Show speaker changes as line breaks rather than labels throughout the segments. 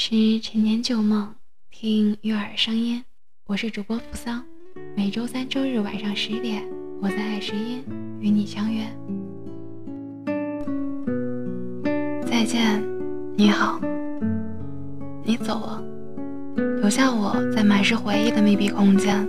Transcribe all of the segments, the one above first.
是陈年旧梦，听悦耳声音。我是主播扶桑，每周三、周日晚上十点，我在爱时音与你相约。再见，你好，你走了，留下我在满是回忆的密闭空间，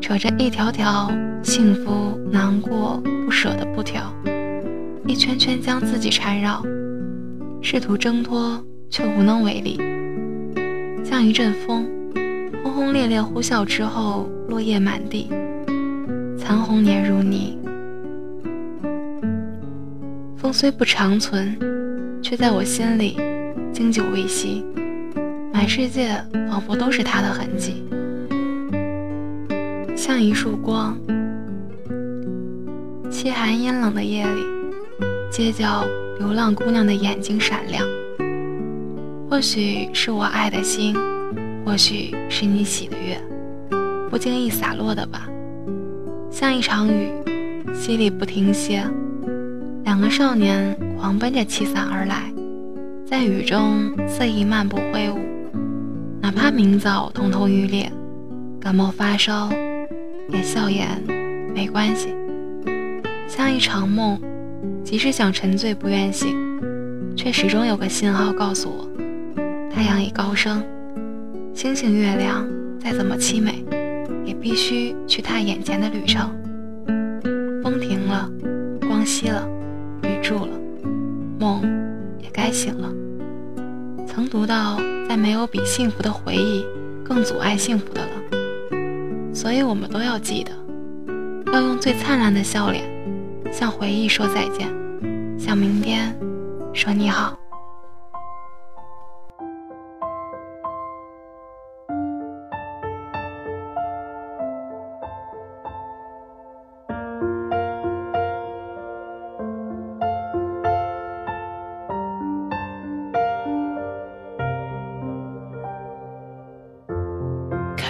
扯着一条条幸福、难过、不舍的布条，一圈圈将自己缠绕，试图挣脱。却无能为力，像一阵风，轰轰烈烈呼啸之后，落叶满地，残红粘入泥。风虽不长存，却在我心里经久未息。满世界仿佛都是他的痕迹，像一束光。凄寒阴冷的夜里，街角流浪姑娘的眼睛闪亮。或许是我爱的星，或许是你喜的月，不经意洒落的吧，像一场雨，淅沥不停歇。两个少年狂奔着气伞而来，在雨中肆意漫步挥舞，哪怕明早通通欲裂，感冒发烧，也笑言没关系。像一场梦，即使想沉醉不愿醒，却始终有个信号告诉我。太阳已高升，星星月亮再怎么凄美，也必须去踏眼前的旅程。风停了，光熄了，雨住了，梦也该醒了。曾读到，再没有比幸福的回忆更阻碍幸福的了。所以，我们都要记得，要用最灿烂的笑脸，向回忆说再见，向明天说你好。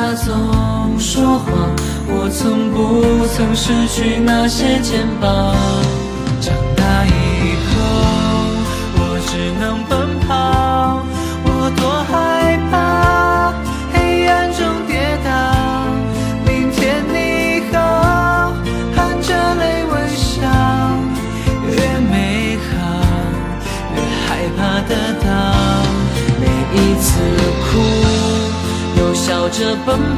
他总说谎，我从不曾失去那些肩膀。长大以后，我只能奔着奔